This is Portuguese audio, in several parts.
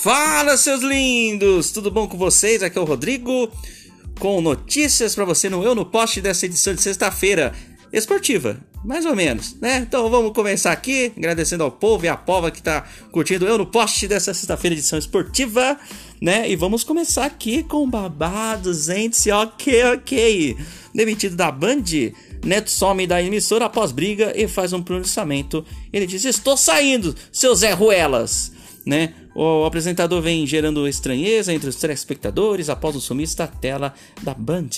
Fala, seus lindos! Tudo bom com vocês? Aqui é o Rodrigo com notícias para você no Eu no Poste dessa edição de sexta-feira esportiva, mais ou menos, né? Então vamos começar aqui, agradecendo ao povo e à pova que tá curtindo Eu no Poste dessa sexta-feira edição esportiva, né? E vamos começar aqui com babados, gente, ok, ok. Demitido da Band, Neto some da emissora após briga e faz um pronunciamento. Ele diz: Estou saindo, seus Zé Ruelas né? O apresentador vem gerando estranheza entre os telespectadores após o sumiço da tela da Band.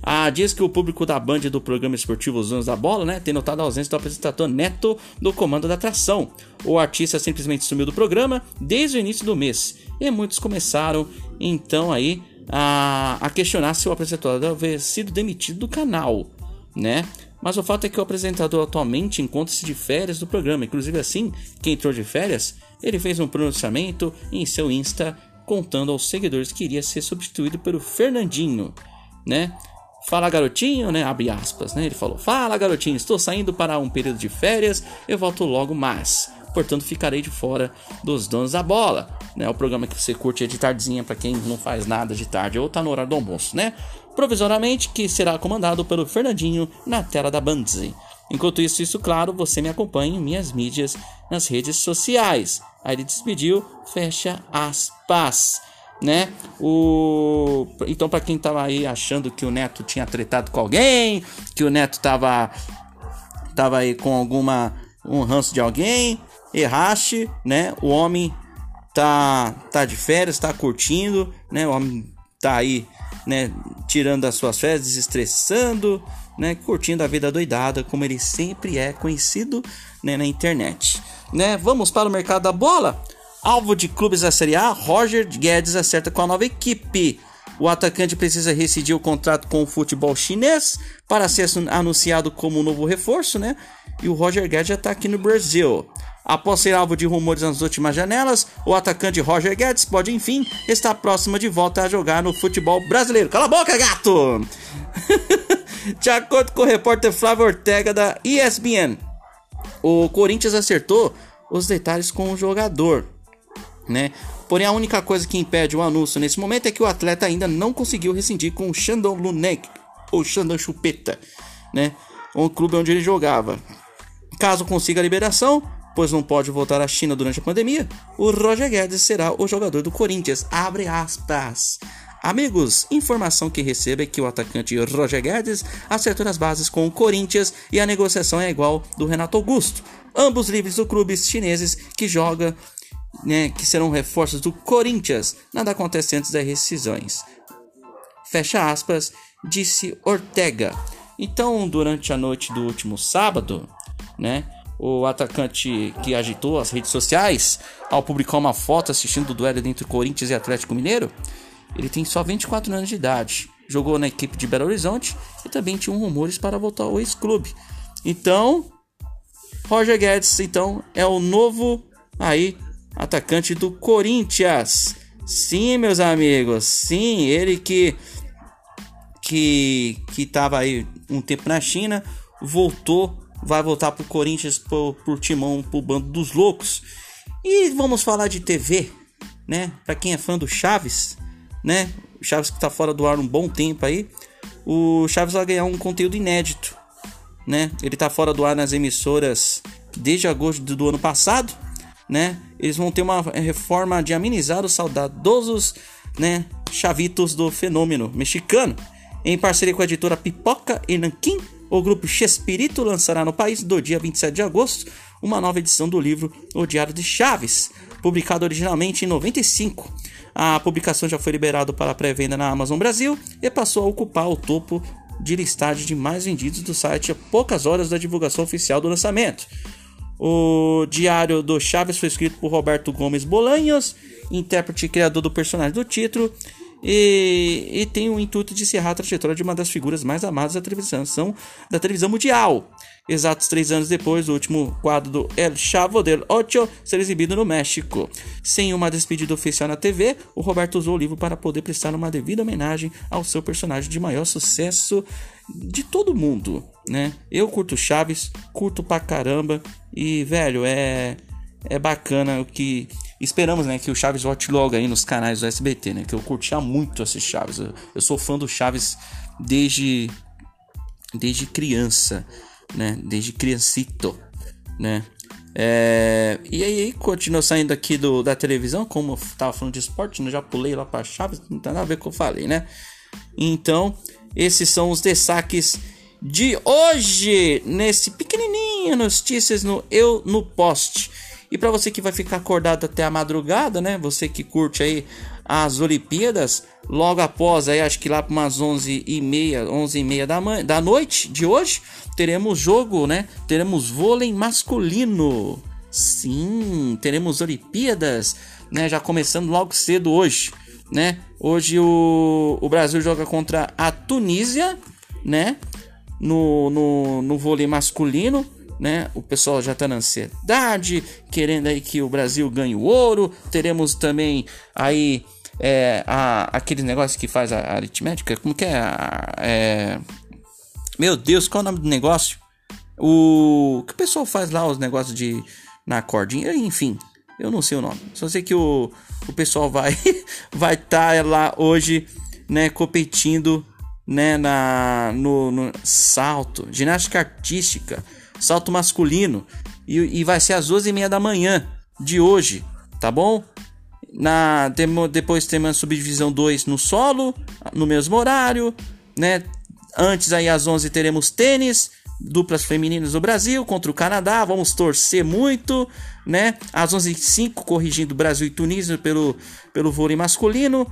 Ah, diz que o público da Band do programa esportivo Os Donos da Bola, né, tem notado a ausência do apresentador Neto do comando da atração. O artista simplesmente sumiu do programa desde o início do mês e muitos começaram então aí a, a questionar se o apresentador havia sido demitido do canal, né? Mas o fato é que o apresentador atualmente encontra-se de férias do programa. Inclusive assim, quem entrou de férias, ele fez um pronunciamento em seu Insta contando aos seguidores que iria ser substituído pelo Fernandinho, né? Fala garotinho, né? Abre aspas, né? Ele falou: Fala garotinho, estou saindo para um período de férias, eu volto logo mais. Portanto, ficarei de fora dos donos da bola, né? O programa que você curte é de tardezinha para quem não faz nada de tarde ou tá no horário do almoço, né? provisoriamente, que será comandado pelo Fernandinho na tela da Bandzee. Enquanto isso, isso claro, você me acompanha em minhas mídias nas redes sociais. Aí ele despediu, fecha aspas, né? O então para quem tava aí achando que o Neto tinha tretado com alguém, que o Neto tava tava aí com alguma um ranço de alguém, erraste, né? O homem tá tá de férias, tá curtindo, né? O homem tá aí né, tirando as suas férias, desestressando, né, curtindo a vida doidada, como ele sempre é conhecido né, na internet. Né? Vamos para o mercado da bola. Alvo de clubes da Série A, Roger Guedes acerta com a nova equipe. O atacante precisa rescindir o contrato com o futebol chinês para ser anunciado como novo reforço, né? E o Roger Guedes já está aqui no Brasil. Após ser alvo de rumores nas últimas janelas, o atacante Roger Guedes pode enfim estar próximo de volta a jogar no futebol brasileiro. Cala a boca, gato! de acordo com o repórter Flávio Ortega da ESPN, o Corinthians acertou os detalhes com o jogador, né? Porém, a única coisa que impede o anúncio nesse momento é que o atleta ainda não conseguiu rescindir com o Shandong Luneng, ou Shandong Chupeta, né? O clube onde ele jogava. Caso consiga a liberação, pois não pode voltar à China durante a pandemia, o Roger Guedes será o jogador do Corinthians. Abre aspas. Amigos, informação que recebo é que o atacante Roger Guedes acertou as bases com o Corinthians e a negociação é igual do Renato Augusto. Ambos livres do clubes chineses que joga, né, que serão reforços do Corinthians. Nada acontece antes das rescisões. Fecha aspas, disse Ortega. Então, durante a noite do último sábado, né, o atacante que agitou as redes sociais ao publicar uma foto assistindo o duelo entre Corinthians e Atlético Mineiro. Ele tem só 24 anos de idade, jogou na equipe de Belo Horizonte e também tinha um rumores para voltar ao ex-clube. Então, Roger Guedes então é o novo aí atacante do Corinthians. Sim, meus amigos, sim, ele que que que estava aí um tempo na China, voltou vai voltar pro Corinthians, pro, pro Timão, pro bando dos loucos. E vamos falar de TV, né? Para quem é fã do Chaves, né? O Chaves que tá fora do ar um bom tempo aí. O Chaves vai ganhar um conteúdo inédito, né? Ele tá fora do ar nas emissoras desde agosto do ano passado, né? Eles vão ter uma reforma de amenizar os saudadosos, né? Chavitos do fenômeno mexicano, em parceria com a editora Pipoca e Nanquim o grupo Chespirito lançará no país, do dia 27 de agosto, uma nova edição do livro O Diário de Chaves, publicado originalmente em 95. A publicação já foi liberada para pré-venda na Amazon Brasil e passou a ocupar o topo de listagem de mais vendidos do site a poucas horas da divulgação oficial do lançamento. O Diário do Chaves foi escrito por Roberto Gomes Bolanhos, intérprete e criador do personagem do título, e, e, tem o intuito de encerrar a trajetória de uma das figuras mais amadas da televisão, da televisão mundial. Exatos três anos depois, o último quadro do El Chavo del Ocho ser exibido no México. Sem uma despedida oficial na TV, o Roberto usou o livro para poder prestar uma devida homenagem ao seu personagem de maior sucesso de todo mundo, né? Eu curto Chaves, curto pra caramba e, velho, é é bacana o que Esperamos, né, que o Chaves volte logo aí nos canais do SBT, né? Que eu curtia muito esse Chaves. Eu, eu sou fã do Chaves desde desde criança, né? Desde criancito, né? É, e aí, continua saindo aqui do, da televisão, como eu tava falando de esporte, né? já pulei lá para Chaves, não tem nada a ver com o que eu falei, né? Então, esses são os destaques de hoje, nesse pequenininho notícias no Eu no Post. E para você que vai ficar acordado até a madrugada, né? Você que curte aí as Olimpíadas, logo após aí, acho que lá para umas 11 e meia, 11 e meia da, da noite de hoje, teremos jogo, né? Teremos vôlei masculino. Sim, teremos Olimpíadas, né? Já começando logo cedo hoje, né? Hoje o, o Brasil joga contra a Tunísia, né? No, no, no vôlei masculino né? O pessoal já está na ansiedade, querendo aí que o Brasil ganhe o ouro. Teremos também aí é, a, aquele negócio que faz a, a aritmética. Como que é? A, é? Meu Deus, qual é o nome do negócio? O que o pessoal faz lá, os negócios de na cordinha, enfim, eu não sei o nome. Só sei que o, o pessoal vai vai estar tá lá hoje, né, competindo, né, na no, no salto, ginástica artística salto masculino. E, e vai ser às 12h30 da manhã de hoje, tá bom? Na, depois temos a subdivisão 2 no solo, no mesmo horário, né? Antes aí às 11 teremos tênis, duplas femininas do Brasil contra o Canadá, vamos torcer muito, né? Às 11h05 corrigindo Brasil e Tunísia pelo, pelo vôlei masculino.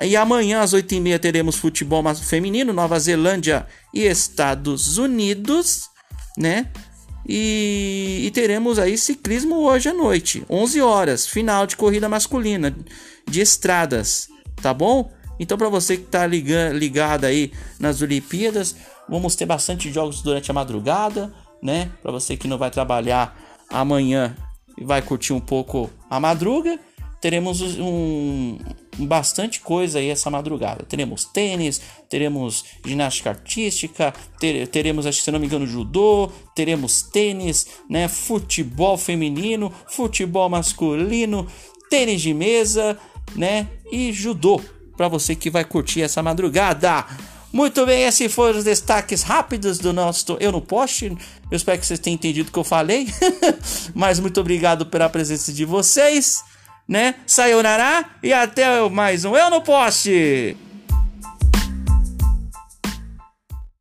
E amanhã às 8h30 teremos futebol feminino, Nova Zelândia e Estados Unidos né? E, e, teremos aí ciclismo hoje à noite, 11 horas, final de corrida masculina de estradas, tá bom? Então para você que tá ligado, ligado aí nas Olimpíadas, vamos ter bastante jogos durante a madrugada, né? Para você que não vai trabalhar amanhã e vai curtir um pouco a madruga, teremos um, bastante coisa aí essa madrugada. Teremos tênis, teremos ginástica artística, ter, teremos, acho que se não me engano, judô, teremos tênis, né, futebol feminino, futebol masculino, tênis de mesa, né, e judô para você que vai curtir essa madrugada. Muito bem, esses foram os destaques rápidos do nosso Eu no Poste. Eu espero que vocês tenham entendido o que eu falei. Mas muito obrigado pela presença de vocês né? Sayonara e até mais um Eu no Poste!